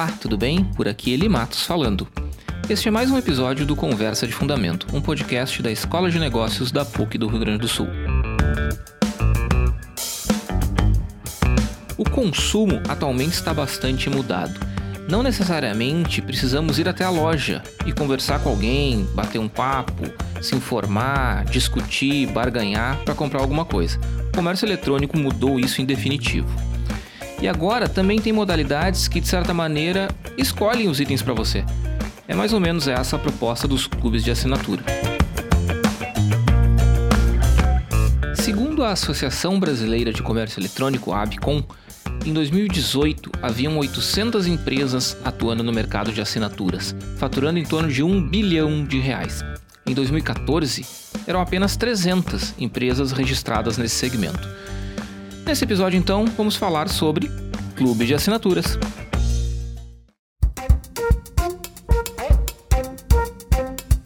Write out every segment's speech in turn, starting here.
Olá, tudo bem? Por aqui Eli Matos falando. Este é mais um episódio do Conversa de Fundamento, um podcast da Escola de Negócios da PUC do Rio Grande do Sul. O consumo atualmente está bastante mudado. Não necessariamente precisamos ir até a loja e conversar com alguém, bater um papo, se informar, discutir, barganhar para comprar alguma coisa. O comércio eletrônico mudou isso em definitivo. E agora também tem modalidades que, de certa maneira, escolhem os itens para você. É mais ou menos essa a proposta dos clubes de assinatura. Segundo a Associação Brasileira de Comércio Eletrônico, a ABCOM, em 2018 haviam 800 empresas atuando no mercado de assinaturas, faturando em torno de 1 bilhão de reais. Em 2014, eram apenas 300 empresas registradas nesse segmento. Nesse episódio, então, vamos falar sobre clube de assinaturas.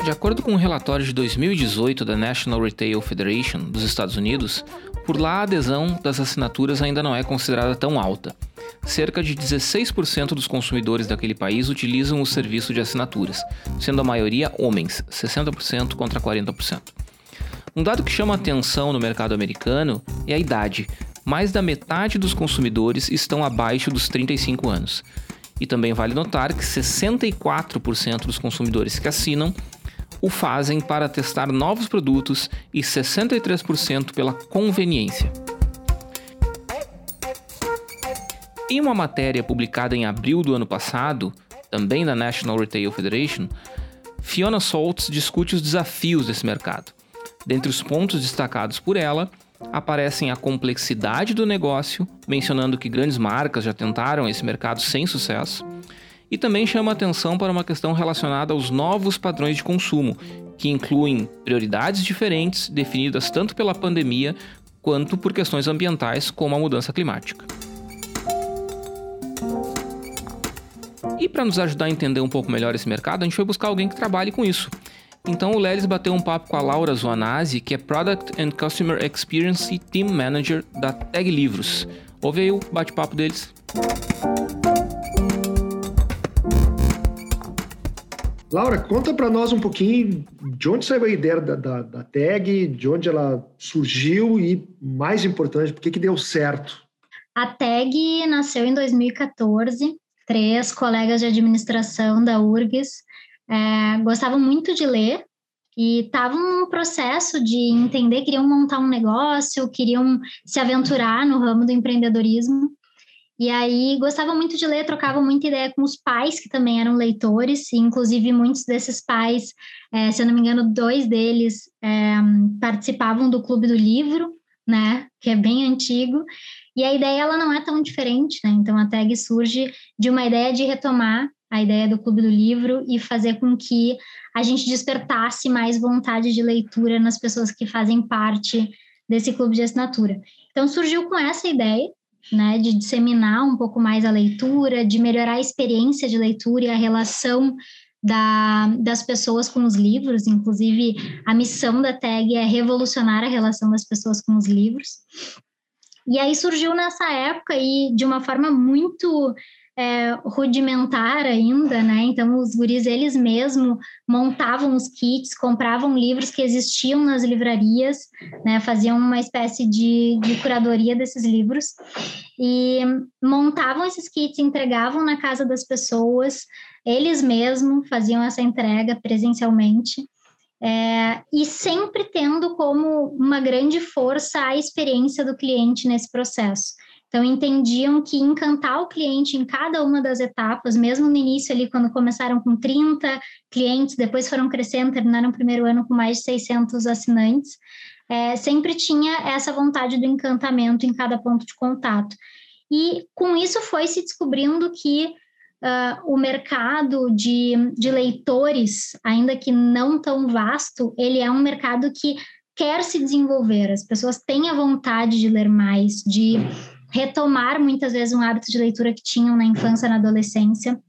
De acordo com um relatório de 2018 da National Retail Federation dos Estados Unidos, por lá a adesão das assinaturas ainda não é considerada tão alta. Cerca de 16% dos consumidores daquele país utilizam o serviço de assinaturas, sendo a maioria homens, 60% contra 40%. Um dado que chama atenção no mercado americano é a idade, mais da metade dos consumidores estão abaixo dos 35 anos. E também vale notar que 64% dos consumidores que assinam o fazem para testar novos produtos e 63% pela conveniência. Em uma matéria publicada em abril do ano passado, também da National Retail Federation, Fiona Saltz discute os desafios desse mercado. Dentre os pontos destacados por ela aparecem a complexidade do negócio, mencionando que grandes marcas já tentaram esse mercado sem sucesso, e também chama atenção para uma questão relacionada aos novos padrões de consumo, que incluem prioridades diferentes definidas tanto pela pandemia quanto por questões ambientais, como a mudança climática. E para nos ajudar a entender um pouco melhor esse mercado, a gente foi buscar alguém que trabalhe com isso. Então o Lelis bateu um papo com a Laura Zuanazzi, que é Product and Customer Experience Team Manager da Tag Livros. Ouve aí o bate-papo deles. Laura, conta para nós um pouquinho de onde saiu a ideia da, da, da, tag, de onde ela surgiu e, mais importante, por que, que deu certo? A tag nasceu em 2014. Três colegas de administração da URGS é, gostavam muito de ler e estavam num processo de entender, queriam montar um negócio, queriam se aventurar no ramo do empreendedorismo. E aí gostavam muito de ler, trocavam muita ideia com os pais, que também eram leitores, e inclusive muitos desses pais, é, se eu não me engano, dois deles é, participavam do Clube do Livro, né, que é bem antigo, e a ideia ela não é tão diferente, né, então a tag surge de uma ideia de retomar a ideia do Clube do Livro e fazer com que a gente despertasse mais vontade de leitura nas pessoas que fazem parte desse clube de assinatura. Então surgiu com essa ideia, né, de disseminar um pouco mais a leitura, de melhorar a experiência de leitura e a relação da, das pessoas com os livros. Inclusive, a missão da tag é revolucionar a relação das pessoas com os livros. E aí surgiu nessa época e de uma forma muito é, rudimentar ainda, né? Então, os guris, eles mesmos montavam os kits, compravam livros que existiam nas livrarias, né? Faziam uma espécie de, de curadoria desses livros e montavam esses kits, entregavam na casa das pessoas, eles mesmos faziam essa entrega presencialmente. É, e sempre tendo como uma grande força a experiência do cliente nesse processo. Então, entendiam que encantar o cliente em cada uma das etapas, mesmo no início ali, quando começaram com 30 clientes, depois foram crescendo, terminaram o primeiro ano com mais de 600 assinantes, é, sempre tinha essa vontade do encantamento em cada ponto de contato. E com isso foi se descobrindo que uh, o mercado de, de leitores, ainda que não tão vasto, ele é um mercado que quer se desenvolver, as pessoas têm a vontade de ler mais, de retomar muitas vezes um hábito de leitura que tinham na infância, na adolescência.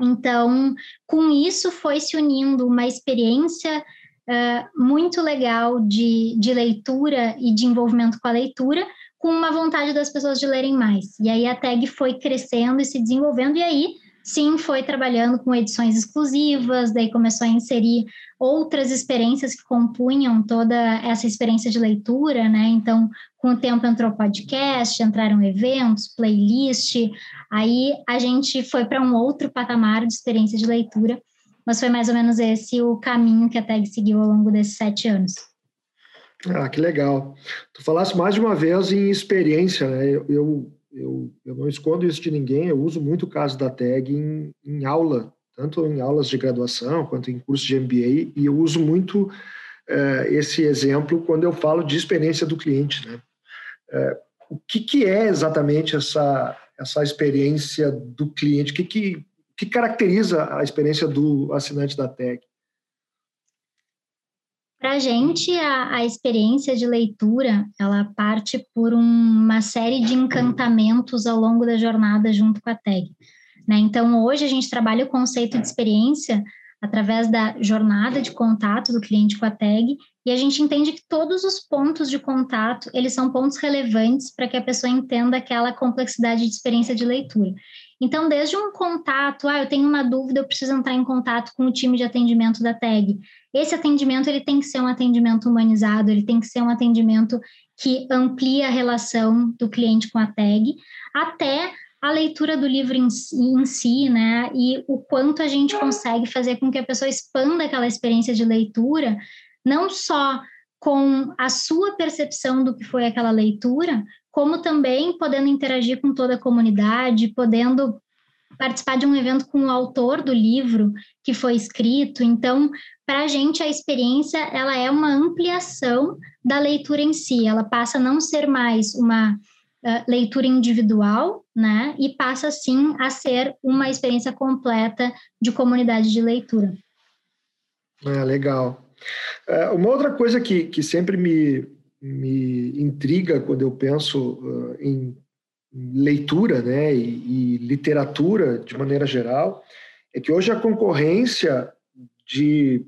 Então, com isso foi se unindo uma experiência uh, muito legal de, de leitura e de envolvimento com a leitura, com uma vontade das pessoas de lerem mais. E aí a tag foi crescendo e se desenvolvendo, e aí sim, foi trabalhando com edições exclusivas, daí começou a inserir outras experiências que compunham toda essa experiência de leitura, né? Então, com o tempo entrou podcast, entraram eventos, playlist, aí a gente foi para um outro patamar de experiência de leitura, mas foi mais ou menos esse o caminho que a TAG seguiu ao longo desses sete anos. Ah, que legal. Tu falaste mais de uma vez em experiência, né? Eu, eu, eu, eu não escondo isso de ninguém, eu uso muito o caso da TAG em, em aula, tanto em aulas de graduação quanto em cursos de MBA, e eu uso muito é, esse exemplo quando eu falo de experiência do cliente, né? É, o que, que é exatamente essa, essa experiência do cliente? O que, que que caracteriza a experiência do assinante da TEG? Para a gente, a experiência de leitura, ela parte por um, uma série de encantamentos ao longo da jornada junto com a TEG. Né? Então, hoje a gente trabalha o conceito de experiência através da jornada de contato do cliente com a tag, e a gente entende que todos os pontos de contato, eles são pontos relevantes para que a pessoa entenda aquela complexidade de experiência de leitura. Então, desde um contato, ah, eu tenho uma dúvida, eu preciso entrar em contato com o time de atendimento da tag. Esse atendimento ele tem que ser um atendimento humanizado, ele tem que ser um atendimento que amplia a relação do cliente com a tag, até a leitura do livro em, em si, né? E o quanto a gente consegue fazer com que a pessoa expanda aquela experiência de leitura, não só com a sua percepção do que foi aquela leitura, como também podendo interagir com toda a comunidade, podendo participar de um evento com o autor do livro que foi escrito. Então, para a gente, a experiência ela é uma ampliação da leitura em si. Ela passa a não ser mais uma uh, leitura individual, né? E passa, sim, a ser uma experiência completa de comunidade de leitura. Ah, legal. Uh, uma outra coisa que, que sempre me, me intriga quando eu penso uh, em leitura né, e, e, literatura de maneira geral é que hoje a concorrência de,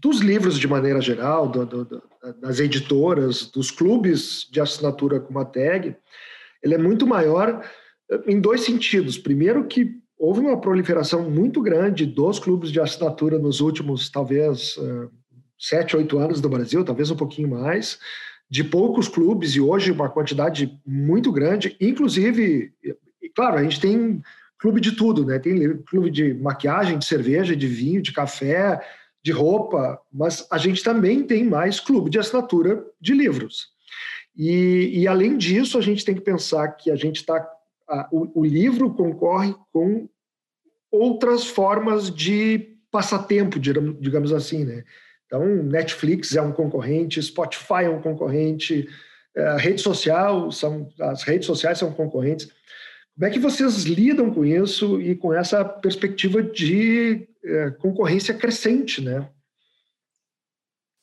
dos livros de maneira geral, do, do, das editoras, dos clubes de assinatura como a TAG, ele é muito maior uh, em dois sentidos. Primeiro que houve uma proliferação muito grande dos clubes de assinatura nos últimos, talvez, uh, sete, oito anos do Brasil, talvez um pouquinho mais, de poucos clubes e hoje uma quantidade muito grande, inclusive, claro, a gente tem clube de tudo, né? Tem clube de maquiagem, de cerveja, de vinho, de café, de roupa, mas a gente também tem mais clube de assinatura de livros. E, e além disso, a gente tem que pensar que a gente está. O, o livro concorre com outras formas de passatempo, digamos assim, né? Então, Netflix é um concorrente, Spotify é um concorrente, é, a rede social, são, as redes sociais são concorrentes. Como é que vocês lidam com isso e com essa perspectiva de é, concorrência crescente, né?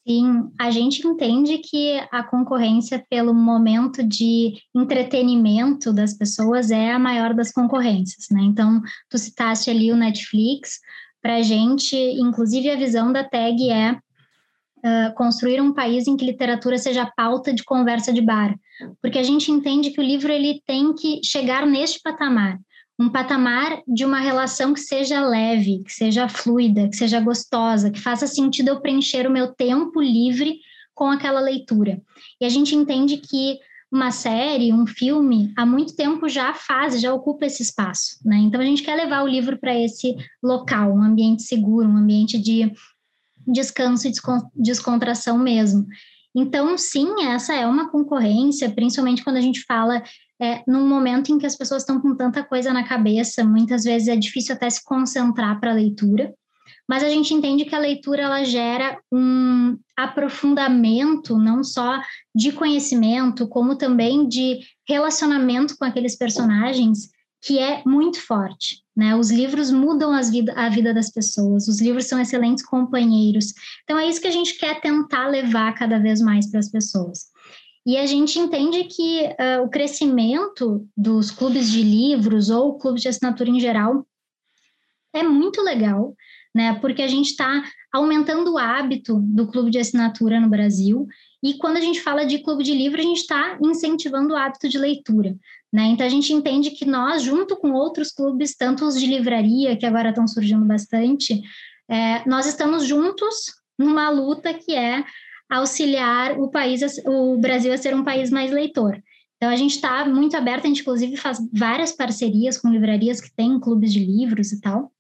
Sim, a gente entende que a concorrência pelo momento de entretenimento das pessoas é a maior das concorrências, né? Então, tu citaste ali o Netflix, para a gente, inclusive a visão da tag é uh, construir um país em que literatura seja pauta de conversa de bar, porque a gente entende que o livro ele tem que chegar neste patamar, um patamar de uma relação que seja leve, que seja fluida, que seja gostosa, que faça sentido eu preencher o meu tempo livre com aquela leitura. E a gente entende que uma série, um filme, há muito tempo já faz, já ocupa esse espaço, né? Então a gente quer levar o livro para esse local, um ambiente seguro, um ambiente de descanso e descontração mesmo. Então, sim, essa é uma concorrência, principalmente quando a gente fala é, num momento em que as pessoas estão com tanta coisa na cabeça, muitas vezes é difícil até se concentrar para a leitura, mas a gente entende que a leitura ela gera um aprofundamento não só de conhecimento, como também de relacionamento com aqueles personagens que é muito forte. Né? Os livros mudam a vida das pessoas, os livros são excelentes companheiros. Então, é isso que a gente quer tentar levar cada vez mais para as pessoas. E a gente entende que uh, o crescimento dos clubes de livros ou clubes de assinatura em geral é muito legal, né? Porque a gente está aumentando o hábito do clube de assinatura no Brasil E quando a gente fala de clube de livro, a gente está incentivando o hábito de leitura. Né? Então a gente entende que nós, junto com outros clubes, tanto os de livraria, que agora estão surgindo bastante, é, nós estamos juntos numa luta que é auxiliar o país, o Brasil a ser um país mais leitor. Então a gente está muito aberto, a gente inclusive faz várias parcerias com livrarias que têm clubes de livros e tal.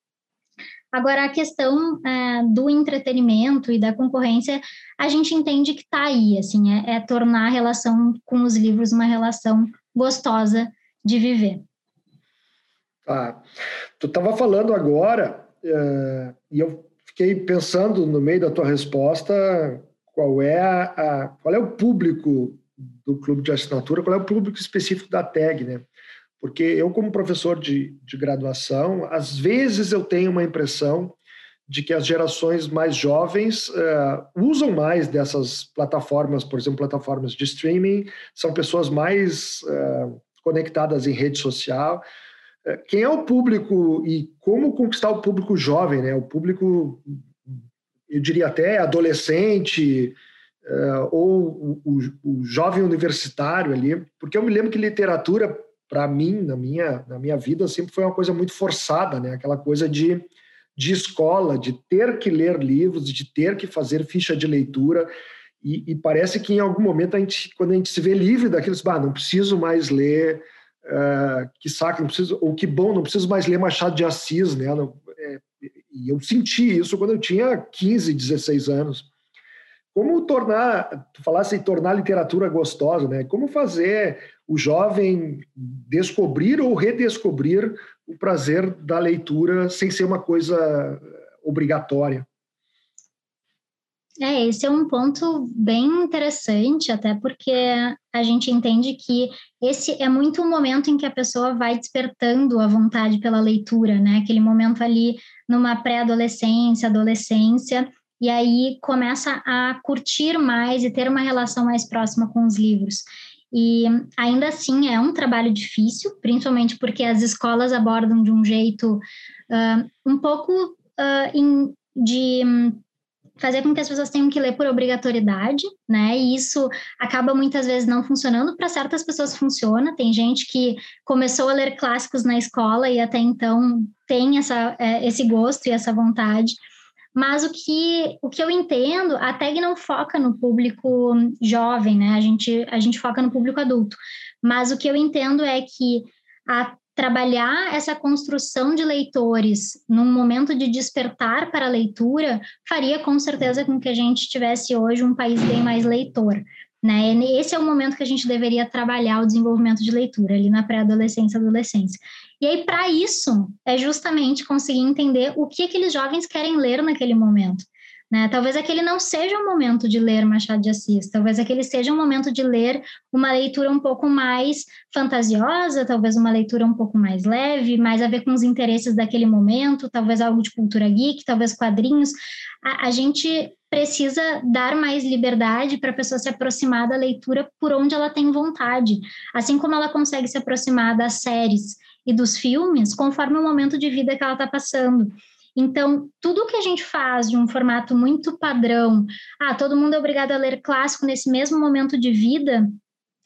Agora, a questão é, do entretenimento e da concorrência, a gente entende que está aí, assim, é, é, tornar a relação com os livros uma relação gostosa de viver. Ah, tu estava falando agora, é, e eu fiquei pensando no meio da tua resposta qual é, a, a, qual é o público do clube de assinatura, qual é o público específico da TAG, né? Porque eu, como professor de, de graduação, às vezes eu tenho uma impressão de que as gerações mais jovens uh, usam mais dessas plataformas, por exemplo, plataformas de streaming, são pessoas mais uh, conectadas em rede social. Uh, quem é o público e como conquistar o público jovem, né? O público, eu diria até adolescente, ou o, o, o jovem universitário ali, porque eu me lembro que literatura para mim, na minha, na minha vida, sempre foi uma coisa muito forçada, né? Aquela coisa de, de escola, de ter que ler livros, de ter que fazer ficha de leitura. E, e parece que em algum momento, a gente, quando a gente se vê livre daquilo, ah, não preciso mais ler, uh, que saco, não preciso, ou que bom, não preciso mais ler Machado de Assis, né? Não, é, e eu senti isso quando eu tinha 15, 16 anos. Como tornar, tu falasse em tornar a literatura gostosa, né? Como fazer o jovem descobrir ou redescobrir o prazer da leitura sem ser uma coisa obrigatória. É, esse é um ponto bem interessante, até porque a gente entende que esse é muito o momento em que a pessoa vai despertando a vontade pela leitura, né? Aquele momento ali numa pré-adolescência, adolescência, e aí começa a curtir mais e ter uma relação mais próxima com os livros. E ainda assim é um trabalho difícil, principalmente porque as escolas abordam de um jeito uh, um pouco uh, in, de fazer com que as pessoas tenham que ler por obrigatoriedade, né? E isso acaba muitas vezes não funcionando. Para certas pessoas funciona. Tem gente que começou a ler clássicos na escola e até então tem essa, é, esse gosto e essa vontade. Mas o que, o que eu entendo, a tag não foca no público jovem, né? A gente, a gente foca no público adulto. Mas o que eu entendo é que a trabalhar essa construção de leitores num momento de despertar para a leitura faria com certeza com que a gente tivesse hoje um país bem mais leitor. Né? Esse é o momento que a gente deveria trabalhar o desenvolvimento de leitura, ali na pré-adolescência e adolescência. E aí, para isso, é justamente conseguir entender o que aqueles jovens querem ler naquele momento. Né? Talvez aquele não seja o momento de ler Machado de Assis, talvez aquele seja um momento de ler uma leitura um pouco mais fantasiosa, talvez uma leitura um pouco mais leve, mais a ver com os interesses daquele momento, talvez algo de cultura geek, talvez quadrinhos. A, a gente precisa dar mais liberdade para a pessoa se aproximar da leitura por onde ela tem vontade, assim como ela consegue se aproximar das séries e dos filmes conforme o momento de vida que ela está passando. Então, tudo que a gente faz de um formato muito padrão, ah, todo mundo é obrigado a ler clássico nesse mesmo momento de vida,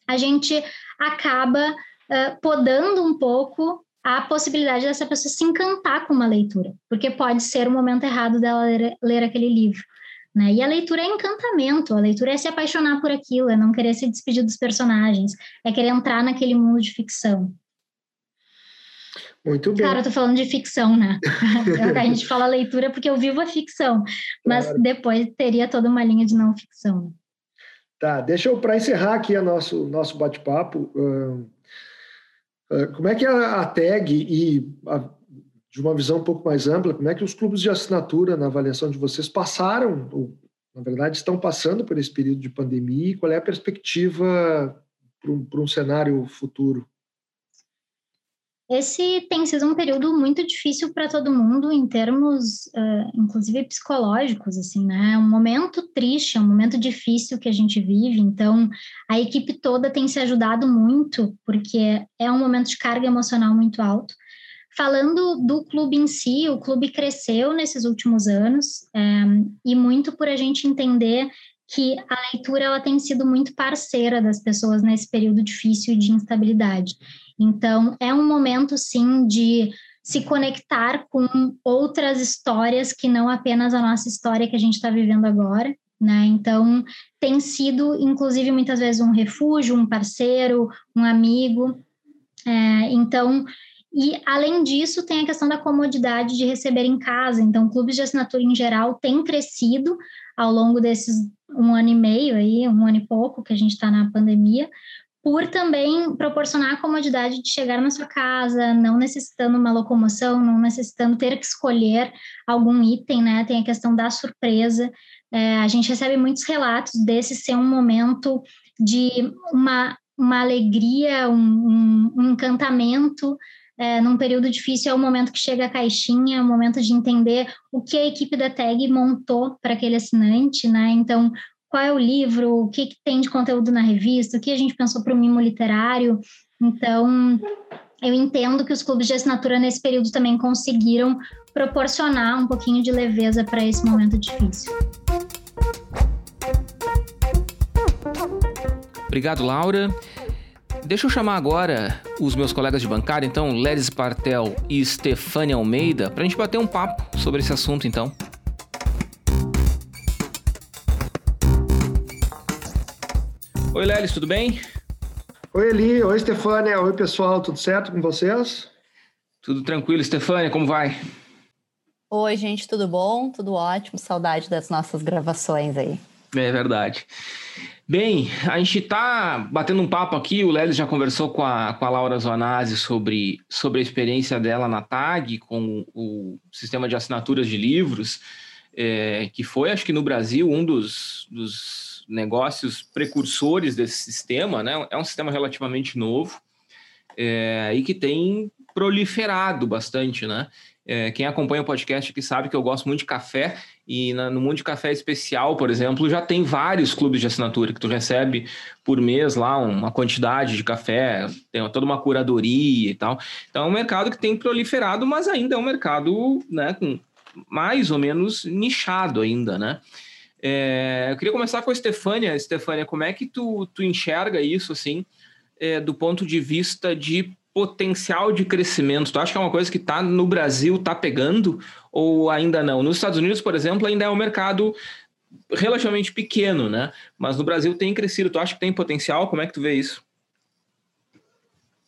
a gente acaba uh, podando um pouco a possibilidade dessa pessoa se encantar com uma leitura, porque pode ser o momento errado dela ler, ler aquele livro. Né? E a leitura é encantamento, a leitura é se apaixonar por aquilo, é não querer se despedir dos personagens, é querer entrar naquele mundo de ficção. Muito bem. Claro, eu tô falando de ficção, né? a gente fala leitura porque eu vivo a ficção, mas claro. depois teria toda uma linha de não ficção. Tá, deixa eu, para encerrar aqui o nosso, nosso bate-papo, uh, uh, como é que a, a TAG e, a, de uma visão um pouco mais ampla, como é que os clubes de assinatura, na avaliação de vocês, passaram, ou na verdade estão passando por esse período de pandemia, e qual é a perspectiva para um, um cenário futuro? Esse tem sido um período muito difícil para todo mundo em termos, uh, inclusive psicológicos, assim, né? É um momento triste, é um momento difícil que a gente vive. Então, a equipe toda tem se ajudado muito, porque é um momento de carga emocional muito alto. Falando do clube em si, o clube cresceu nesses últimos anos é, e muito por a gente entender que a leitura ela tem sido muito parceira das pessoas nesse período difícil de instabilidade. Então, é um momento, sim, de se conectar com outras histórias que não apenas a nossa história que a gente está vivendo agora. Né? Então, tem sido, inclusive, muitas vezes um refúgio, um parceiro, um amigo. É, então, e além disso, tem a questão da comodidade de receber em casa. Então, clubes de assinatura em geral têm crescido ao longo desses um ano e meio aí, um ano e pouco que a gente está na pandemia, por também proporcionar a comodidade de chegar na sua casa, não necessitando uma locomoção, não necessitando ter que escolher algum item, né? Tem a questão da surpresa. É, a gente recebe muitos relatos desse ser um momento de uma, uma alegria, um, um, um encantamento. É, num período difícil é o momento que chega a caixinha, é o momento de entender o que a equipe da TAG montou para aquele assinante, né? Então, qual é o livro, o que, que tem de conteúdo na revista, o que a gente pensou para o mimo literário. Então, eu entendo que os clubes de assinatura nesse período também conseguiram proporcionar um pouquinho de leveza para esse momento difícil. Obrigado, Laura. Deixa eu chamar agora os meus colegas de bancada, então, Leris Partel e Stefania Almeida, para a gente bater um papo sobre esse assunto, então. Oi, Lelis, tudo bem? Oi, Eli. Oi, Stefânia. Oi, pessoal. Tudo certo com vocês? Tudo tranquilo. Stefânia, como vai? Oi, gente. Tudo bom? Tudo ótimo. Saudade das nossas gravações aí. É verdade. Bem, a gente está batendo um papo aqui, o Lelis já conversou com a, com a Laura Zonazzi sobre, sobre a experiência dela na TAG, com o sistema de assinaturas de livros, é, que foi, acho que no Brasil, um dos, dos negócios precursores desse sistema, né? É um sistema relativamente novo é, e que tem proliferado bastante, né? É, quem acompanha o podcast aqui sabe que eu gosto muito de café e na, no Mundo de Café Especial, por exemplo, já tem vários clubes de assinatura que tu recebe por mês lá uma quantidade de café, tem toda uma curadoria e tal. Então é um mercado que tem proliferado, mas ainda é um mercado né, com mais ou menos nichado ainda, né? É, eu queria começar com a Estefânia. Estefânia, como é que tu, tu enxerga isso, assim, é, do ponto de vista de potencial de crescimento? Tu acha que é uma coisa que está no Brasil, está pegando, ou ainda não? Nos Estados Unidos, por exemplo, ainda é um mercado relativamente pequeno, né? Mas no Brasil tem crescido. Tu acha que tem potencial? Como é que tu vê isso?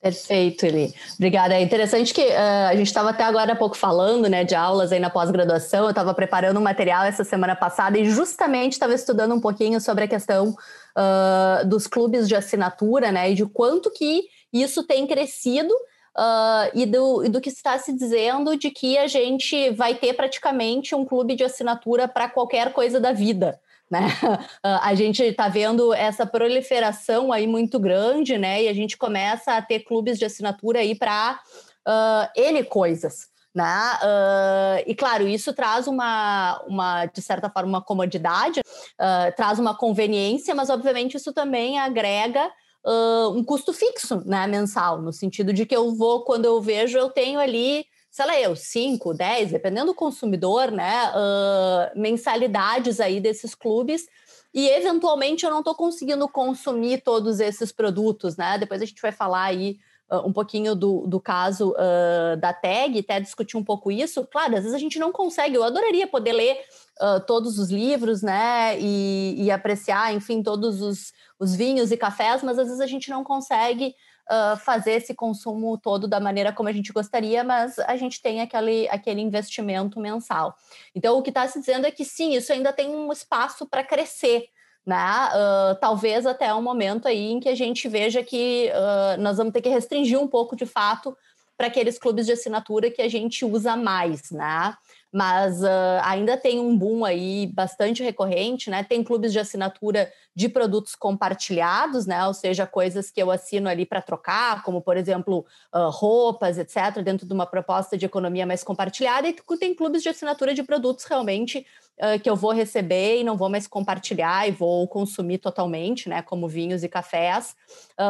Perfeito, Eli. Obrigada. É interessante que uh, a gente estava até agora há pouco falando né, de aulas aí na pós-graduação. Eu estava preparando um material essa semana passada e justamente estava estudando um pouquinho sobre a questão uh, dos clubes de assinatura, né? E de quanto que isso tem crescido uh, e, do, e do que está se dizendo de que a gente vai ter praticamente um clube de assinatura para qualquer coisa da vida. Né? A gente está vendo essa proliferação aí muito grande, né? E a gente começa a ter clubes de assinatura aí para uh, N coisas. Né? Uh, e claro, isso traz uma, uma, de certa forma, uma comodidade, uh, traz uma conveniência, mas obviamente isso também agrega uh, um custo fixo né, mensal, no sentido de que eu vou, quando eu vejo, eu tenho ali sei lá eu, 5, 10, dependendo do consumidor, né, uh, mensalidades aí desses clubes, e eventualmente eu não estou conseguindo consumir todos esses produtos, né? Depois a gente vai falar aí uh, um pouquinho do, do caso uh, da tag, até discutir um pouco isso. Claro, às vezes a gente não consegue, eu adoraria poder ler uh, todos os livros, né? E, e apreciar, enfim, todos os, os vinhos e cafés, mas às vezes a gente não consegue uh, fazer esse consumo todo da maneira como a gente gostaria, mas a gente tem aquele, aquele investimento mensal. Então, o que está se dizendo é que sim, isso ainda tem um espaço para crescer. Né? Uh, talvez até um momento aí em que a gente veja que uh, nós vamos ter que restringir um pouco de fato para aqueles clubes de assinatura que a gente usa mais, né? Mas uh, ainda tem um boom aí bastante recorrente, né? Tem clubes de assinatura de produtos compartilhados, né? Ou seja, coisas que eu assino ali para trocar, como por exemplo uh, roupas, etc., dentro de uma proposta de economia mais compartilhada. E tem clubes de assinatura de produtos realmente uh, que eu vou receber e não vou mais compartilhar e vou consumir totalmente, né? Como vinhos e cafés,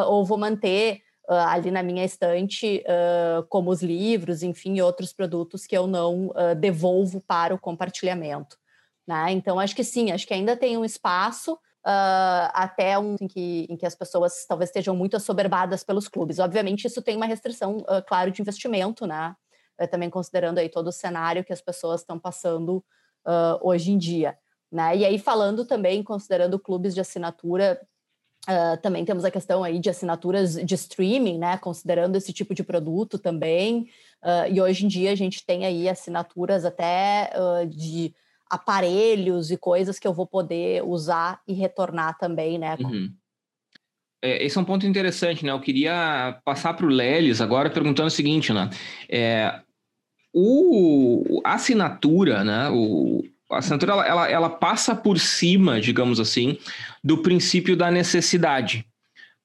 ou vou manter uh, ali na minha estante, uh, como os livros, enfim, outros produtos que eu não uh, devolvo para o compartilhamento. Né? Então, acho que sim, acho que ainda tem um espaço uh, até um em que, em que as pessoas talvez estejam muito assoberbadas pelos clubes. Obviamente, isso tem uma restrição, uh, claro, de investimento, né? Uh, também considerando aí todo o cenário que as pessoas estão passando hoje em dia. Né? E aí, falando também, considerando clubes de assinatura, Uh, também temos a questão aí de assinaturas de streaming, né? Considerando esse tipo de produto também. Uh, e hoje em dia a gente tem aí assinaturas até uh, de aparelhos e coisas que eu vou poder usar e retornar também, né? Uhum. É, esse é um ponto interessante, né? Eu queria passar para o Lelis agora perguntando o seguinte, né? É, o, a assinatura, né? O, a assinatura ela, ela, ela, passa por cima, digamos assim, do princípio da necessidade.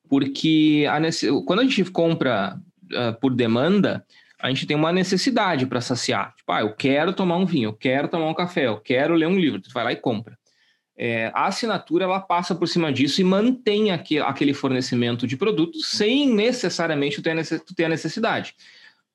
Porque a, quando a gente compra uh, por demanda, a gente tem uma necessidade para saciar. Tipo, ah, eu quero tomar um vinho, eu quero tomar um café, eu quero ler um livro. Tu vai lá e compra. É, a assinatura ela passa por cima disso e mantém aquele, aquele fornecimento de produtos sem necessariamente tu ter a necessidade.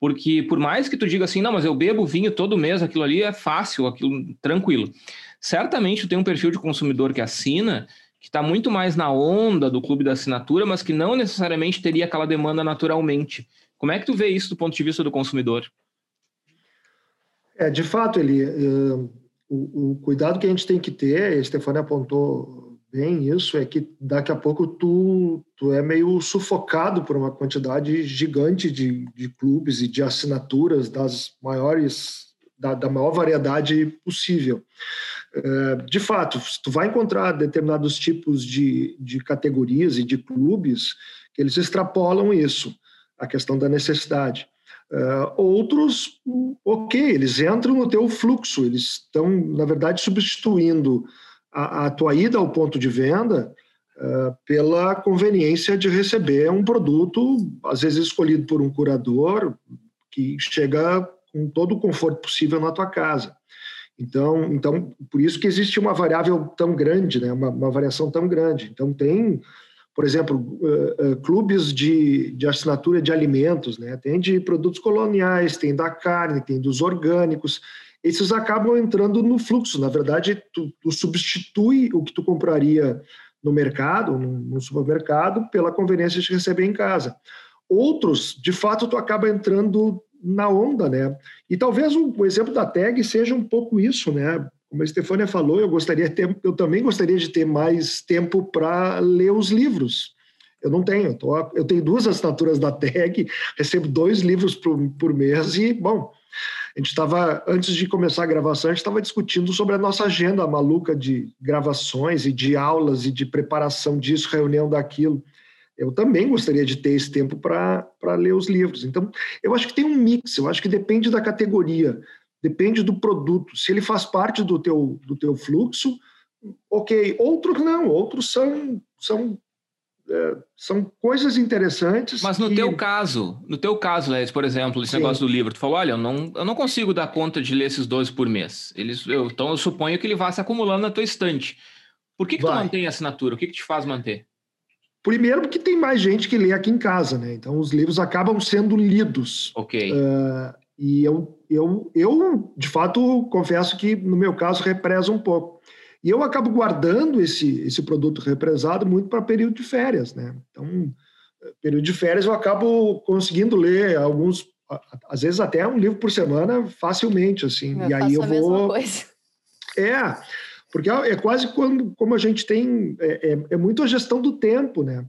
Porque por mais que tu diga assim, não, mas eu bebo vinho todo mês, aquilo ali é fácil, aquilo tranquilo. Certamente tem um perfil de consumidor que assina, que está muito mais na onda do clube da assinatura, mas que não necessariamente teria aquela demanda naturalmente. Como é que tu vê isso do ponto de vista do consumidor? É, de fato, ele, uh, o, o, cuidado que a gente tem que ter, a Stefania apontou bem isso, é que daqui a pouco tu, tu é meio sufocado por uma quantidade gigante de, de clubes e de assinaturas das maiores, da, da maior variedade possível. É, de fato, tu vai encontrar determinados tipos de, de categorias e de clubes que eles extrapolam isso, a questão da necessidade. Uh, outros, ok, eles entram no teu fluxo, eles estão, na verdade, substituindo a, a tua ida ao ponto de venda uh, pela conveniência de receber um produto, às vezes escolhido por um curador, que chega com todo o conforto possível na tua casa. Então, então por isso que existe uma variável tão grande, né? uma, uma variação tão grande. Então, tem, por exemplo, uh, uh, clubes de, de assinatura de alimentos, né? tem de produtos coloniais, tem da carne, tem dos orgânicos, esses acabam entrando no fluxo. Na verdade, tu, tu substitui o que tu compraria no mercado, no, supermercado, pela conveniência de receber em casa. Outros, de fato, tu acaba entrando na onda, né? E talvez o, o exemplo da tag seja um pouco isso, né? Como a Stefania falou, eu gostaria ter, eu também gostaria de ter mais tempo para ler os livros. Eu não tenho, tô, eu tenho duas assinaturas da tag, recebo dois livros por, por mês e, bom, a gente estava, antes de começar a gravação, a gente estava discutindo sobre a nossa agenda maluca de gravações e de aulas e de preparação disso, reunião daquilo. Eu também gostaria de ter esse tempo para ler os livros. Então, eu acho que tem um mix, eu acho que depende da categoria, depende do produto. Se ele faz parte do teu, do teu fluxo, ok. Outros não, outros são, são é, são coisas interessantes. Mas no que... teu caso, no teu caso, Led, por exemplo, esse Sim. negócio do livro, tu falou, olha, eu não, eu não consigo dar conta de ler esses dois por mês. Eles, eu, então eu suponho que ele vá se acumulando na tua estante. Por que, que tu mantém a assinatura? O que, que te faz manter? Primeiro, porque tem mais gente que lê aqui em casa, né? Então os livros acabam sendo lidos. Ok. Uh, e eu, eu, eu, de fato, confesso que no meu caso represa um pouco. E eu acabo guardando esse, esse produto represado muito para período de férias, né? Então, período de férias eu acabo conseguindo ler alguns, às vezes até um livro por semana facilmente, assim. Eu e aí eu vou. É, porque é quase quando, como a gente tem, é, é, é, muito a gestão do tempo, né?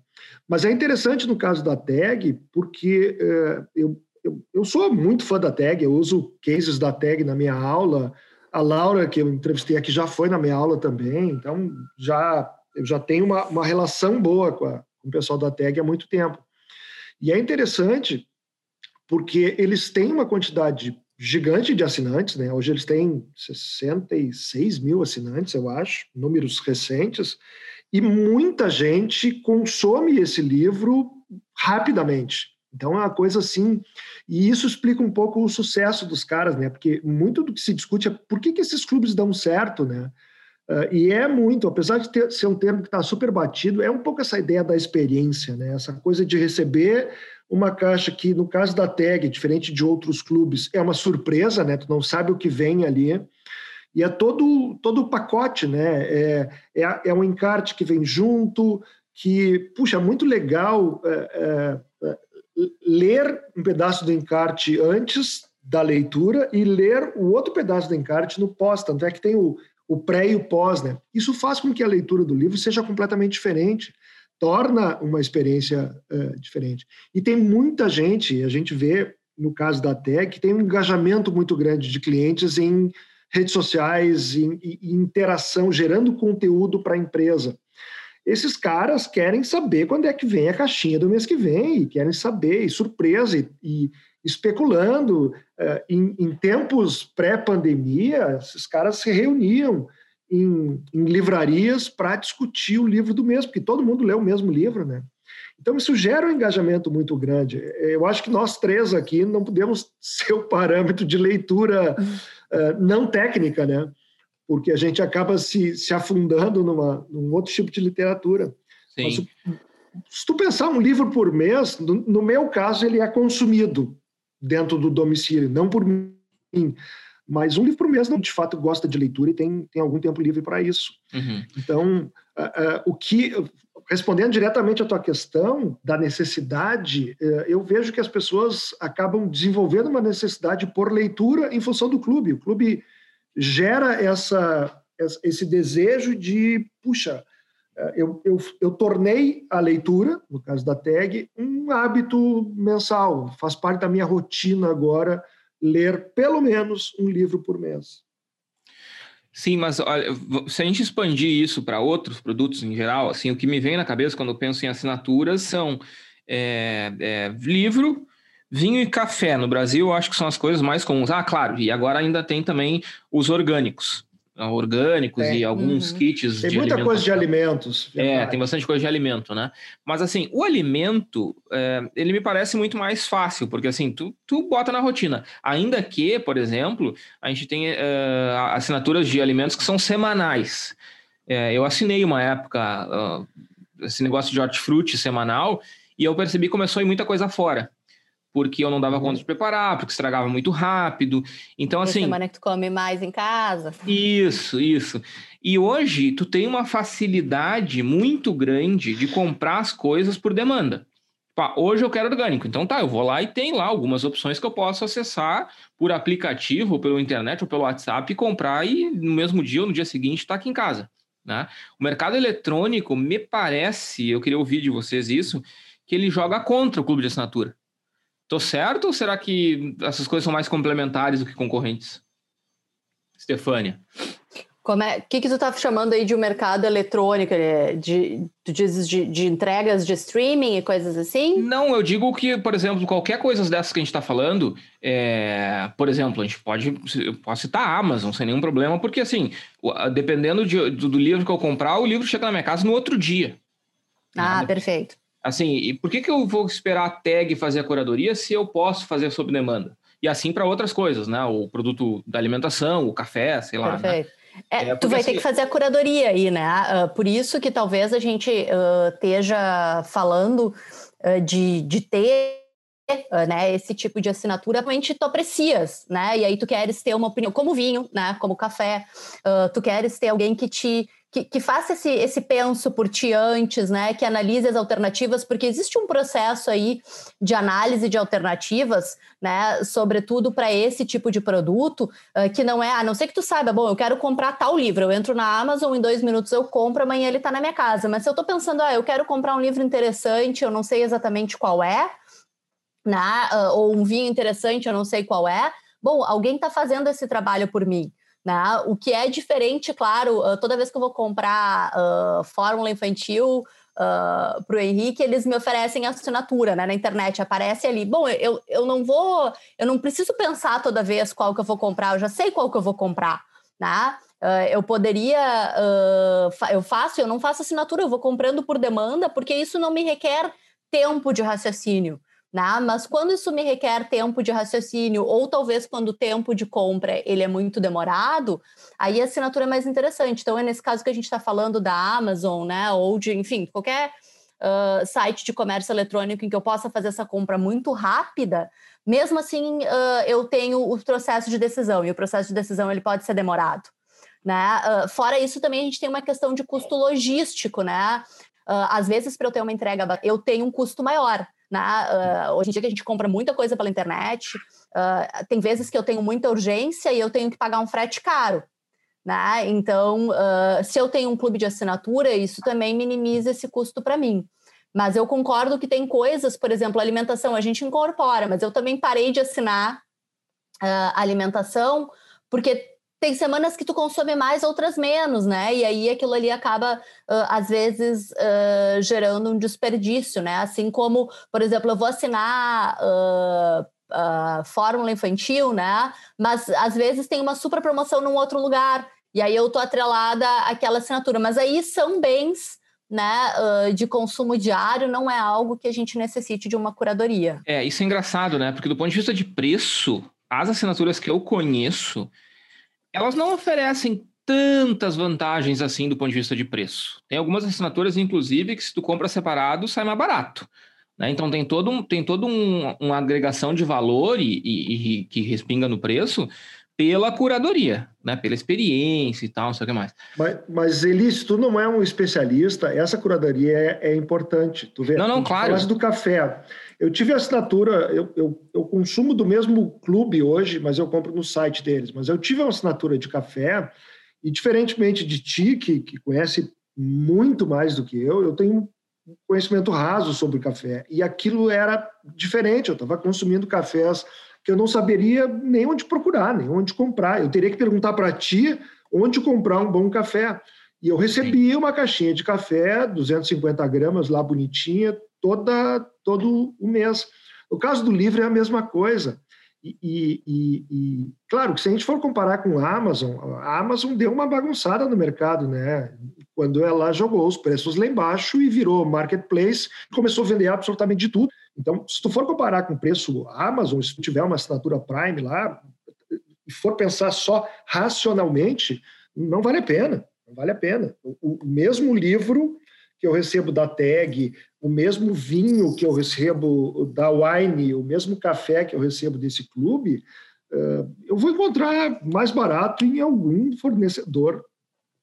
Mas é interessante no caso da tag, porque é, eu, eu, eu sou muito fã da tag, eu uso cases da tag na minha aula, a Laura, que eu entrevistei aqui, já foi na minha aula também, então já eu já tenho uma, uma relação boa com, a, com o pessoal da TEG há muito tempo. E é interessante porque eles têm uma quantidade gigante de assinantes, né? Hoje eles têm 66 mil assinantes, eu acho, números recentes, e muita gente consome esse livro rapidamente. Então é uma coisa assim, e isso explica um pouco o sucesso dos caras, né? Porque muito do que se discute é por que, que esses clubes dão certo, né? Uh, e é muito, apesar de ter, ser um termo que está super batido, é um pouco essa ideia da experiência, né? Essa coisa de receber uma caixa que, no caso da tag, diferente de outros clubes, é uma surpresa, né? Tu não sabe o que vem ali. E é todo, todo o pacote, né? É, é, é um encarte que vem junto, que, puxa, é muito legal é, é, ler um pedaço do encarte antes da leitura e ler o outro pedaço do encarte no pós, tanto é que tem o, o pré e o pós, né? Isso faz com que a leitura do livro seja completamente diferente, torna uma experiência uh, diferente. E tem muita gente, a gente vê no caso da que tem um engajamento muito grande de clientes em redes sociais, em, em interação, gerando conteúdo para a empresa. Esses caras querem saber quando é que vem a caixinha do mês que vem, e querem saber, e surpresa, e, e especulando. Uh, em, em, tempos pré-pandemia, esses caras se reuniam em, em livrarias para discutir o livro do mês, porque todo mundo lê o mesmo livro, né? Então, isso gera um engajamento muito grande. Eu acho que nós três aqui não podemos ser o parâmetro de leitura uh, não técnica, né? Porque a gente acaba se, se afundando numa, num outro tipo de literatura. Sim. Mas, se tu pensar um livro por mês, no, no meu caso, ele é consumido dentro do domicílio, não por mim. Mas um livro por mês não de fato gosta de leitura e tem, tem algum tempo livre para isso. Uhum. Então, uh, uh, o que respondendo diretamente à tua questão da necessidade, uh, eu vejo que as pessoas acabam desenvolvendo uma necessidade por leitura em função do clube. O clube gera essa, esse desejo de, puxa, eu, eu, eu, tornei a leitura, no caso da tag, um hábito mensal, faz parte da minha rotina agora ler pelo menos um livro por mês. Sim, mas olha, se a gente expandir isso para outros produtos em geral, assim, o que me vem na cabeça quando eu penso em assinaturas são é, é, livro, vinho e café. No Brasil, eu acho que são as coisas mais comuns. Ah, claro, e agora ainda tem também os orgânicos orgânicos é. e alguns uhum. kits tem muita coisa de alimentos verdade. é tem bastante coisa de alimento né mas assim o alimento é, ele me parece muito mais fácil porque assim tu, tu bota na rotina ainda que por exemplo a gente tem é, assinaturas de alimentos que são semanais é, eu assinei uma época uh, esse negócio de hortifruti semanal e eu percebi que começou a ir muita coisa fora porque eu não dava conta uhum. de preparar, porque estragava muito rápido. Então, assim. semana que tu come mais em casa. Isso, isso. E hoje tu tem uma facilidade muito grande de comprar as coisas por demanda. hoje eu quero orgânico, então tá, eu vou lá e tem lá algumas opções que eu posso acessar por aplicativo, ou pela internet, ou pelo WhatsApp e comprar e no mesmo dia ou no dia seguinte está aqui em casa. Né? O mercado eletrônico, me parece, eu queria ouvir de vocês isso, que ele joga contra o clube de assinatura. Tô certo ou será que essas coisas são mais complementares do que concorrentes? Stefânia. Como é, o que, que tu tá chamando aí de um mercado eletrônico? É, de, tu dizes de, de, entregas de streaming e coisas assim? Não, eu digo que, por exemplo, qualquer coisa dessas que a gente está falando, é, por exemplo, a gente pode eu posso citar a Amazon sem nenhum problema, porque assim, dependendo de, do, do livro que eu comprar, o livro chega na minha casa no outro dia. Ah, perfeito. Assim, e por que, que eu vou esperar a tag fazer a curadoria se eu posso fazer sob demanda? E assim para outras coisas, né? O produto da alimentação, o café, sei lá. Né? Perfeito. Né? É, é, tu vai assim... ter que fazer a curadoria aí, né? Uh, por isso que talvez a gente uh, esteja falando uh, de, de ter né, esse tipo de assinatura, realmente tu aprecias, né? E aí tu queres ter uma opinião, como vinho, né? Como café, tu queres ter alguém que te que, que, faça esse, esse penso por ti antes, né? Que analise as alternativas, porque existe um processo aí de análise de alternativas, né? Sobretudo para esse tipo de produto, uh, que não é, a não ser que tu saiba, bom, eu quero comprar tal livro, eu entro na Amazon, em dois minutos eu compro, amanhã ele está na minha casa. Mas se eu estou pensando, ah, eu quero comprar um livro interessante, eu não sei exatamente qual é, né? Uh, ou um vinho interessante, eu não sei qual é. Bom, alguém está fazendo esse trabalho por mim. Né? O que é diferente, claro, uh, toda vez que eu vou comprar uh, fórmula infantil uh, para o Henrique, eles me oferecem assinatura né, na internet, aparece ali. Bom, eu, eu não vou, eu não preciso pensar toda vez qual que eu vou comprar, eu já sei qual que eu vou comprar. Né? Uh, eu poderia, eu faço, eu não faço assinatura, eu vou comprando por demanda, porque isso não me requer tempo de raciocínio. Né? Mas quando isso me requer tempo de raciocínio, ou talvez quando o tempo de compra ele é muito demorado, aí a assinatura é mais interessante. Então é nesse caso que a gente está falando da Amazon, né? Ou de, enfim, qualquer uh, site de comércio eletrônico em que eu possa fazer essa compra muito rápida. Mesmo assim, uh, eu tenho o processo de decisão, e o processo de decisão ele pode ser demorado. Né? Uh, fora isso, também a gente tem uma questão de custo logístico, né? Às vezes, para eu ter uma entrega, eu tenho um custo maior. Uh, hoje em dia que a gente compra muita coisa pela internet, tem vezes que eu tenho muita urgência e eu tenho que pagar um frete caro. Né? Então, se eu tenho um clube de assinatura, isso também minimiza esse custo para mim. Mas eu concordo que tem coisas, por exemplo, alimentação a gente incorpora, mas eu também parei de assinar uh, alimentação porque tem semanas que tu consome mais, outras menos, né? E aí aquilo ali acaba, uh, às vezes, uh, gerando um desperdício, né? Assim como, por exemplo, eu vou assinar uh, fórmula infantil, né? Mas às vezes tem uma super promoção num outro lugar, e aí eu tô atrelada àquela assinatura. Mas aí são bens né, de consumo diário não é algo que a gente necessite de uma curadoria. É, isso é engraçado, né? Porque do ponto de vista de preço, as assinaturas que eu conheço, elas não oferecem tantas vantagens assim do ponto de vista de preço. Tem algumas assinaturas, inclusive, que se tu compra separado, sai mais barato. Né? Então tem todo um, tem todo um, uma agregação de valor e, e, e que respinga no preço pela curadoria, né? Pela experiência e tal, não sei o que mais. Mas, mas Elis, tu não é um especialista, essa curadoria é, é importante. Tu vê, não, não, claro. do café. Eu tive assinatura, eu, eu, eu, consumo do mesmo clube hoje, mas eu compro no site deles. Mas eu tive uma assinatura de café, e diferentemente de ti, que, que conhece muito mais do que eu, eu tenho um conhecimento raso sobre café. E aquilo era diferente, eu estava consumindo cafés que eu não saberia nem onde procurar, nem onde comprar. Eu teria que perguntar para ti onde comprar um bom café. E eu recebi uma caixinha de café, 250 gramas, lá bonitinha, toda, todo o mês. No caso do livro é a mesma coisa. E, e, e, claro que se a gente for comparar com a Amazon, a Amazon deu uma bagunçada no mercado, né? Quando ela jogou os preços lá embaixo e virou marketplace, começou a vender absolutamente de tudo. Então, se tu for comparar com o preço Amazon, se tu tiver uma assinatura Prime lá, e for pensar só racionalmente, não vale a pena. Não vale a pena. O, o mesmo livro que eu recebo da Tag, o mesmo vinho que eu recebo da Wine, o mesmo café que eu recebo desse clube, uh, eu vou encontrar mais barato em algum fornecedor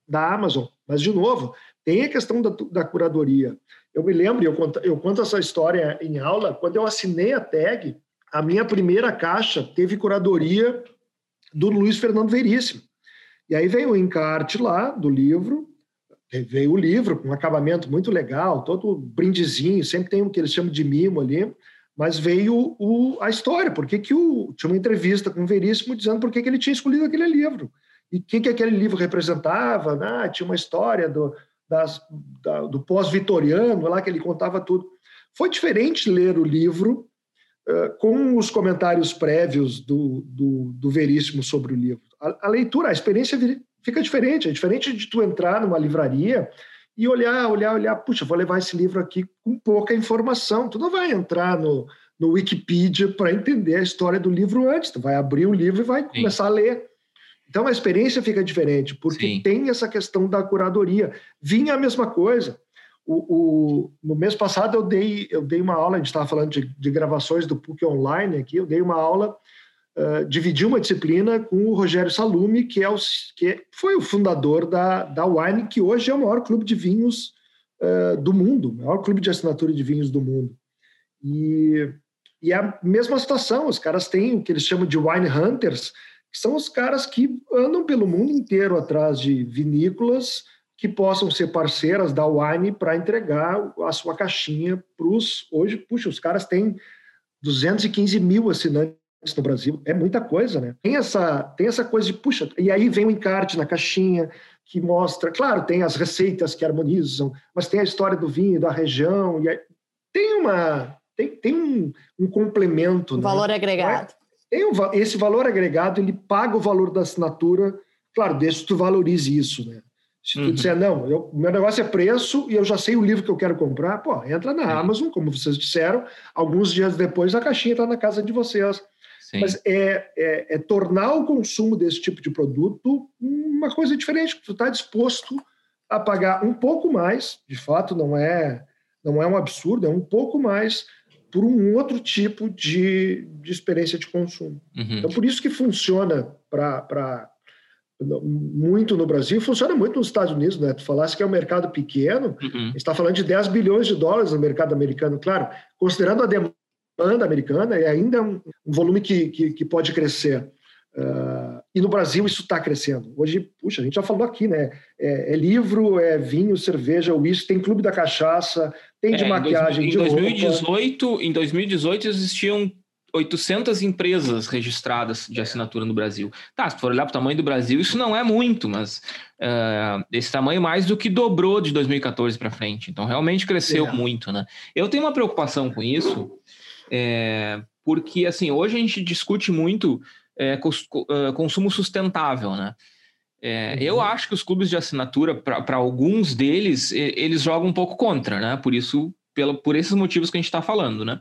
da Amazon. Mas, de novo, tem a questão da, da curadoria. Eu me lembro, eu conto, eu conto essa história em aula, quando eu assinei a tag, a minha primeira caixa teve curadoria do Luiz Fernando Veríssimo. E aí veio o encarte lá do livro, veio o livro com um acabamento muito legal, todo brindezinho, sempre tem o que eles chamam de mimo ali, mas veio o, a história, porque que o, tinha uma entrevista com o Veríssimo dizendo por que, que ele tinha escolhido aquele livro, e o que, que aquele livro representava, né? tinha uma história do, das, da, do pós-vitoriano, lá que ele contava tudo. Foi diferente ler o livro uh, com os comentários prévios do, do, do Veríssimo sobre o livro. A, a, leitura, a experiência fica diferente. É diferente de tu entrar numa livraria e olhar, olhar, olhar. Puxa, vou levar esse livro aqui com pouca informação. Tu não vai entrar no, no Wikipedia para entender a história do livro antes. Tu vai abrir o livro e vai Sim. começar a ler. Então a experiência fica diferente, porque Sim. tem essa questão da curadoria. Vinha a mesma coisa. O, o, no mês passado eu dei, eu dei uma aula, a gente estava falando de, de, gravações do PUC Online aqui, eu dei uma aula, uh, dividi uma disciplina com o Rogério Salume, que, é o, que foi o fundador da, da Wine, que hoje é o maior clube de vinhos uh, do mundo, o maior clube de assinatura de vinhos do mundo. E, e é a mesma situação, os caras têm o que eles chamam de Wine Hunters, que são os caras que andam pelo mundo inteiro atrás de vinícolas que possam ser parceiras da Wine para entregar a sua caixinha para os. Hoje, puxa, os caras têm 215 mil assinantes no Brasil, é muita coisa, né? Tem essa, tem essa coisa de, puxa, e aí vem o encarte na caixinha que mostra, claro, tem as receitas que harmonizam, mas tem a história do vinho, da região, e aí, tem uma. Tem, tem um, um complemento. Um né? valor agregado. Tem um, esse valor agregado, ele paga o valor da assinatura, claro, desde que tu valorize isso, né? Se tu uhum. disser, não, eu, meu negócio é preço e eu já sei o livro que eu quero comprar, pô, entra na uhum. Amazon, como vocês disseram, alguns dias depois a caixinha está na casa de vocês. Sim. Mas é, é, é, tornar o consumo desse tipo de produto uma coisa diferente, que tu está disposto a pagar um pouco mais, de fato, não é, não é um absurdo, é um pouco mais por um outro tipo de, de experiência de consumo. Uhum. Então, por isso que funciona para muito no Brasil, funciona muito nos Estados Unidos, né? Tu falasse que é um mercado pequeno, uhum. está falando de 10 bilhões de dólares no mercado americano, claro, considerando a demanda americana, é ainda um, um volume que, que, que, pode crescer. Uh, e no Brasil isso está crescendo. Hoje, puxa, a gente já falou aqui, né? É, é livro, é vinho, cerveja, uísque, tem clube da cachaça, tem de é, maquiagem, em, de 2018, roupa. Em 2018 existiam 800 empresas registradas de assinatura no Brasil. Tá, se for olhar para o tamanho do Brasil, isso não é muito, mas uh, esse tamanho mais do que dobrou de 2014 para frente. Então, realmente cresceu é. muito, né? Eu tenho uma preocupação com isso, é, porque, assim, hoje a gente discute muito é, consumo sustentável, né? É, uhum. Eu acho que os clubes de assinatura, para alguns deles, eles jogam um pouco contra, né? Por isso, pelo, por esses motivos que a gente está falando, né?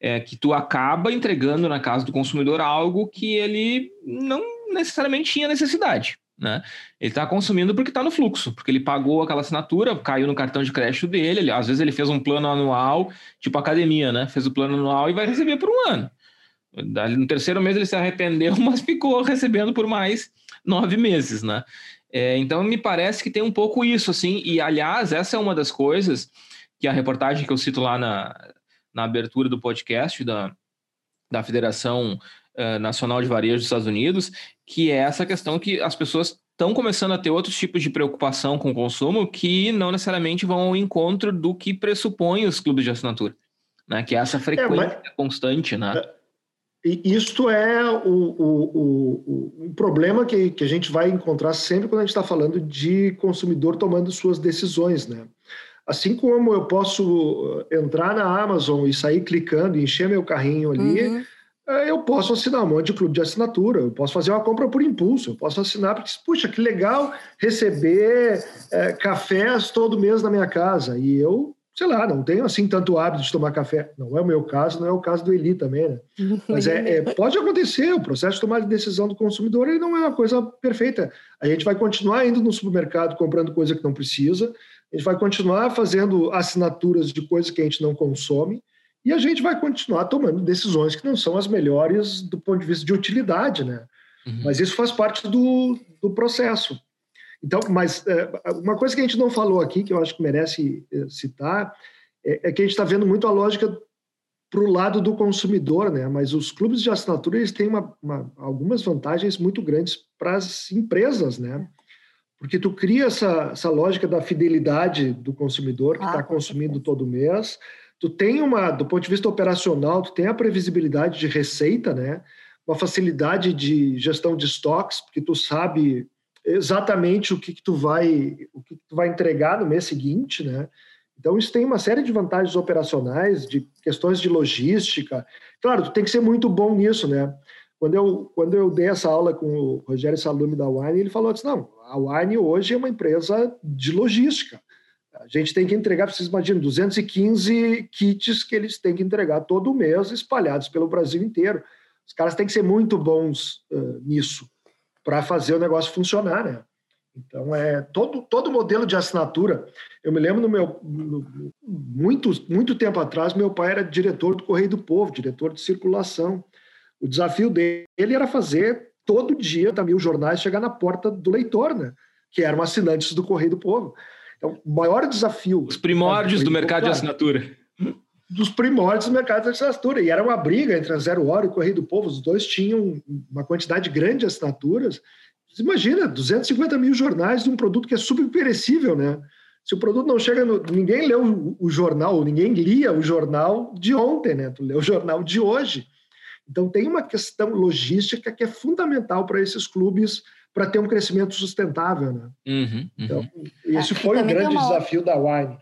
É que tu acaba entregando na casa do consumidor algo que ele não necessariamente tinha necessidade. Né? Ele está consumindo porque está no fluxo, porque ele pagou aquela assinatura, caiu no cartão de crédito dele, ele, às vezes ele fez um plano anual, tipo academia, né? Fez o plano anual e vai receber por um ano. No terceiro mês ele se arrependeu, mas ficou recebendo por mais nove meses, né? É, então me parece que tem um pouco isso, assim, e aliás, essa é uma das coisas que a reportagem que eu cito lá na, na abertura do podcast da, da Federação uh, Nacional de Varejo dos Estados Unidos, que é essa questão que as pessoas estão começando a ter outros tipos de preocupação com o consumo que não necessariamente vão ao encontro do que pressupõe os clubes de assinatura, né? Que é essa frequência é, mas... constante, né? É isto é o, o, o, o, problema que, que a gente vai encontrar sempre quando a gente está falando de consumidor tomando suas decisões, né? Assim como eu posso entrar na Amazon e sair clicando e encher meu carrinho ali, uhum. Eh, eu posso assinar um monte de clube de assinatura, eu posso fazer uma compra por impulso, eu posso assinar porque, puxa, que legal receber é, cafés todo mês na minha casa. E eu sei lá, não tenho assim tanto hábito de tomar café. Não é o meu caso, não é o caso do Eli também, né? Mas é, é, pode acontecer, o processo de tomar de decisão do consumidor ele não é uma coisa perfeita. A gente vai continuar indo no supermercado comprando coisa que não precisa, a gente vai continuar fazendo assinaturas de coisas que a gente não consome, e a gente vai continuar tomando decisões que não são as melhores do ponto de vista de utilidade, né? Uhum. Mas isso faz parte do, do processo. Então, mas é, uma coisa que a gente não falou aqui, que eu acho que merece é, citar, é, é que a gente está vendo muito a lógica para o lado do consumidor, né? Mas os clubes de assinatura eles têm uma, uma, algumas vantagens muito grandes para as empresas, né? Porque tu cria essa, essa lógica da fidelidade do consumidor que está ah, consumindo todo mês. Tu tem uma, do ponto de vista operacional, tu tem a previsibilidade de receita, né? Uma facilidade de gestão de estoques, porque tu sabe exatamente o que, que tu vai o que, que, tu vai entregar no mês seguinte, né? Então isso tem uma série de vantagens operacionais, de questões de logística. Claro, tu tem que ser muito bom nisso, né? Quando eu quando eu dei essa aula com o Rogério Salume da Wine, ele falou assim: não, a Wine hoje é uma empresa de logística. A gente tem que entregar, vocês imaginam, 215 kits que eles têm que entregar todo mês, espalhados pelo Brasil inteiro. Os caras têm que ser muito bons uh, nisso para fazer o negócio funcionar, né? Então, é todo, todo modelo de assinatura. Eu me lembro no meu. No, muito, muito tempo atrás, meu pai era diretor do Correio do Povo, diretor de circulação. O desafio dele era fazer todo dia os jornais chegar na porta do leitor, né? Que eram assinantes do Correio do Povo. Então, o maior desafio. Os primórdios do mercado de assinatura dos primórdios do mercado de assinatura. E era uma briga entre a Zero Hora e o Correio do Povo. Os dois tinham uma quantidade grande de assinaturas. Você imagina, 250 mil jornais de um produto que é super perecível, né? Se o produto não chega no. Ninguém leu o, o jornal, ninguém lia o jornal de ontem, né? Tu leu o jornal de hoje. Então tem uma questão logística que é fundamental para esses clubes para ter um crescimento sustentável, né? Uhum, uhum. Então, esse foi o grande uma... desafio da Wine.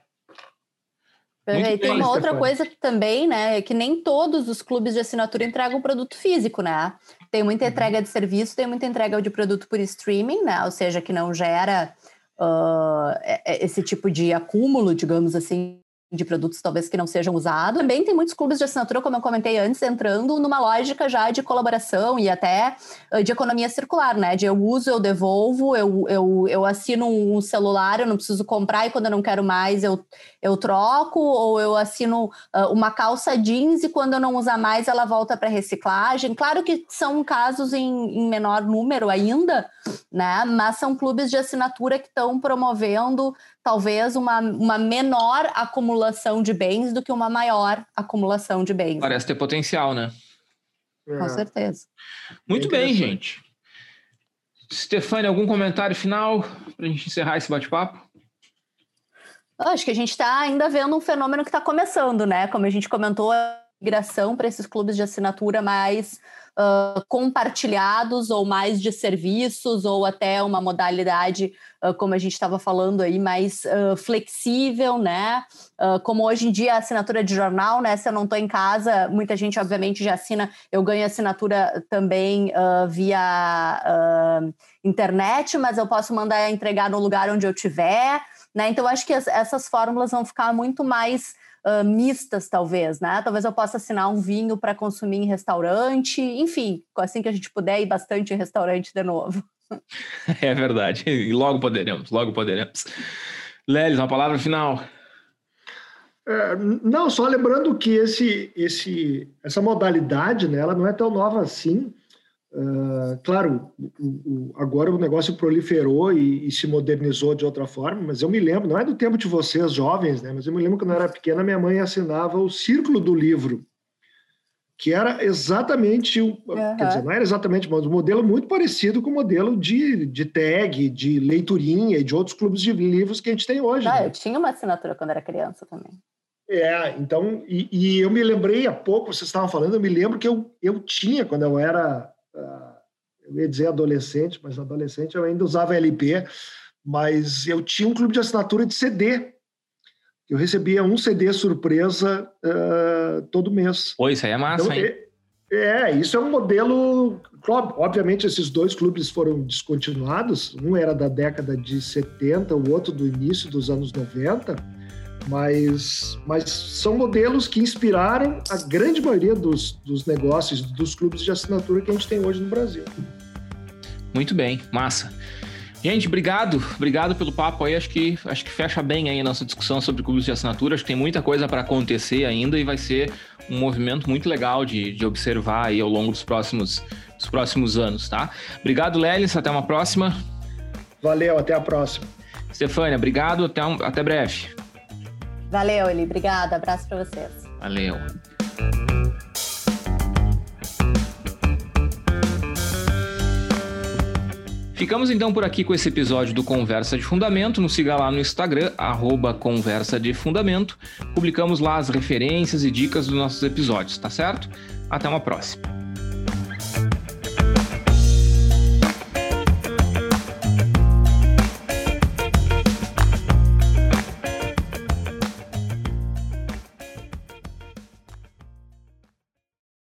E tem uma outra coisa também, né? Que nem todos os clubes de assinatura entregam produto físico, né? Tem muita uhum. entrega de serviço, tem muita entrega de produto por streaming, né? Ou seja, que não gera uh, esse tipo de acúmulo, digamos assim, de produtos talvez que não sejam usados. Também tem muitos clubes de assinatura, como eu comentei antes, entrando numa lógica já de colaboração e até de economia circular, né? De eu uso, eu devolvo, eu, eu, eu assino um celular, eu não preciso comprar e quando eu não quero mais eu, eu troco, ou eu assino uma calça jeans e quando eu não usar mais ela volta para reciclagem. Claro que são casos em, em menor número ainda, né? Mas são clubes de assinatura que estão promovendo talvez uma, uma menor acumulação de bens do que uma maior acumulação de bens. Parece ter potencial, né? Com é. certeza. Muito bem, gente. Stefania, algum comentário final para a gente encerrar esse bate-papo? Acho que a gente está ainda vendo um fenômeno que está começando, né? Como a gente comentou, a migração para esses clubes de assinatura mais uh, compartilhados ou mais de serviços ou até uma modalidade, uh, como a gente estava falando aí, mais uh, flexível, né? como hoje em dia a assinatura de jornal, né? Se eu não estou em casa, muita gente obviamente já assina, eu ganho assinatura também via internet, mas eu posso mandar entregar no lugar onde eu estiver. Né? Então, acho que as, essas fórmulas vão ficar muito mais uh, mistas, talvez, né? Talvez eu possa assinar um vinho para consumir em restaurante, enfim, assim que a gente puder ir bastante em restaurante de novo. É verdade, e logo poderemos, logo poderemos. Lelis, uma palavra final. É, não, só lembrando que esse, esse, essa modalidade, né, ela não é tão nova assim. Uh, claro, o, o, agora o negócio proliferou e, e, se modernizou de outra forma, mas eu me lembro, não é do tempo de vocês jovens, né? Mas eu me lembro que quando eu era pequena, minha mãe assinava o Círculo do Livro, que era exatamente, uhum. quer dizer, não era exatamente, mas um modelo muito parecido com o modelo de, de tag, de leiturinha e de outros clubes de livros que a gente tem hoje. Ah, né? eu tinha uma assinatura quando era criança também. É, então, e, e, eu me lembrei há pouco, vocês estavam falando, eu me lembro que eu, eu tinha, quando eu era eu ia dizer adolescente, mas adolescente eu ainda usava LP, mas eu tinha um clube de assinatura de CD. Eu recebia um CD surpresa uh, todo mês. Pô, isso aí é massa, então, hein? É, é, isso é um modelo. Obviamente, esses dois clubes foram descontinuados. Um era da década de 70, o outro do início dos anos 90 mas, mas são modelos que inspiraram a grande maioria dos, dos negócios, dos clubes de assinatura que a gente tem hoje no Brasil. Muito bem, massa. Gente, obrigado, obrigado pelo papo aí. Acho que acho que fecha bem aí a nossa discussão sobre clubes de assinatura. Acho que tem muita coisa para acontecer ainda e vai ser um movimento muito legal de, de observar aí ao longo dos próximos, dos próximos anos, tá? Obrigado, Lelis. Até uma próxima. Valeu, até a próxima. Stefânia, obrigado. Até, um, até breve. Valeu, Eli. Obrigada. Abraço para vocês. Valeu. Ficamos então por aqui com esse episódio do Conversa de Fundamento. Nos siga lá no Instagram, arroba Conversa de Fundamento. Publicamos lá as referências e dicas dos nossos episódios, tá certo? Até uma próxima.